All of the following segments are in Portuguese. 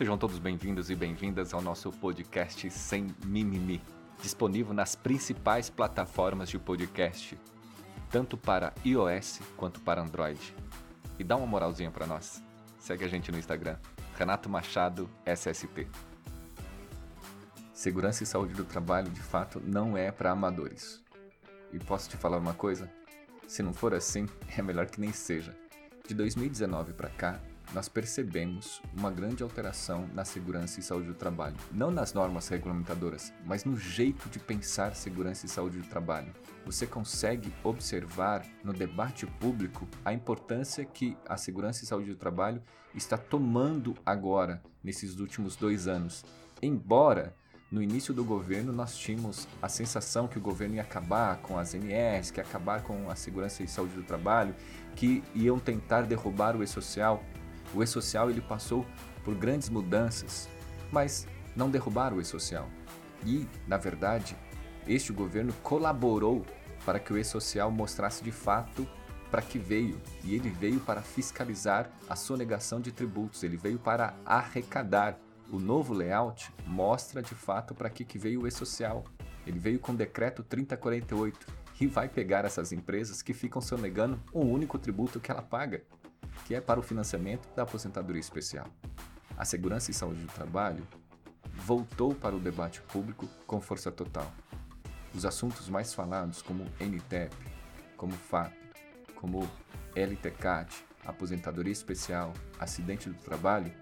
Sejam todos bem-vindos e bem-vindas ao nosso podcast Sem Mimimi, disponível nas principais plataformas de podcast, tanto para iOS quanto para Android. E dá uma moralzinha para nós. Segue a gente no Instagram, Renato Machado SST. Segurança e saúde do trabalho, de fato, não é para amadores. E posso te falar uma coisa? Se não for assim, é melhor que nem seja. De 2019 para cá, nós percebemos uma grande alteração na segurança e saúde do trabalho. Não nas normas regulamentadoras, mas no jeito de pensar segurança e saúde do trabalho. Você consegue observar no debate público a importância que a segurança e saúde do trabalho está tomando agora, nesses últimos dois anos. Embora no início do governo nós tínhamos a sensação que o governo ia acabar com as NRs, que ia acabar com a segurança e saúde do trabalho, que iam tentar derrubar o e-social. O e-social ele passou por grandes mudanças, mas não derrubaram o e-social. E, na verdade, este governo colaborou para que o e-social mostrasse de fato para que veio. E ele veio para fiscalizar a sonegação de tributos, ele veio para arrecadar. O novo layout mostra de fato para que, que veio o e-social. Ele veio com o decreto 3048 e vai pegar essas empresas que ficam sonegando um único tributo que ela paga que é para o financiamento da aposentadoria especial. A segurança e saúde do trabalho voltou para o debate público com força total. Os assuntos mais falados, como NTEP, como FAP, como LTCAT, aposentadoria especial, acidente do trabalho,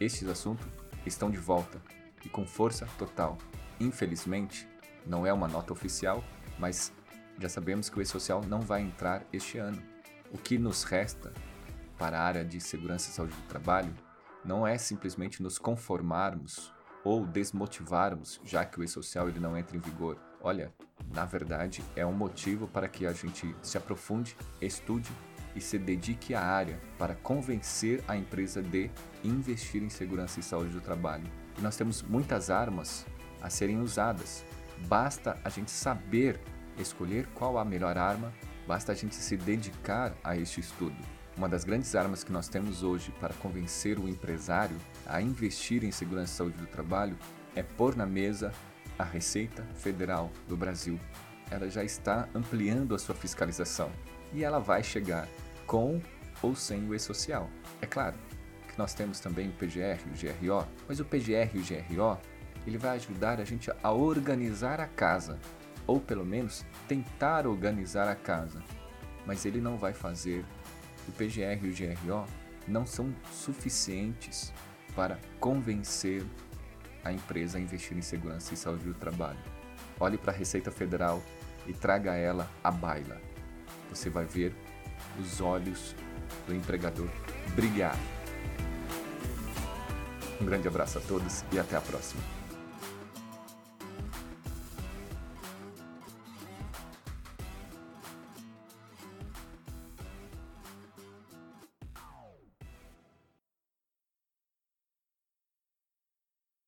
estes assuntos estão de volta e com força total. Infelizmente, não é uma nota oficial, mas já sabemos que o E-Social não vai entrar este ano. O que nos resta para a área de segurança e saúde do trabalho não é simplesmente nos conformarmos ou desmotivarmos, já que o e-social ele não entra em vigor. Olha, na verdade, é um motivo para que a gente se aprofunde, estude e se dedique à área para convencer a empresa de investir em segurança e saúde do trabalho. E nós temos muitas armas a serem usadas. Basta a gente saber escolher qual a melhor arma, basta a gente se dedicar a este estudo. Uma das grandes armas que nós temos hoje para convencer o empresário a investir em segurança e saúde do trabalho é pôr na mesa a Receita Federal do Brasil. Ela já está ampliando a sua fiscalização e ela vai chegar com ou sem o e-social. É claro que nós temos também o PGR e o GRO, mas o PGR e o GRO ele vai ajudar a gente a organizar a casa, ou pelo menos tentar organizar a casa, mas ele não vai fazer o PGR e o GRO não são suficientes para convencer a empresa a investir em segurança e saúde do trabalho. Olhe para a Receita Federal e traga ela à baila. Você vai ver os olhos do empregador brilhar. Um grande abraço a todos e até a próxima.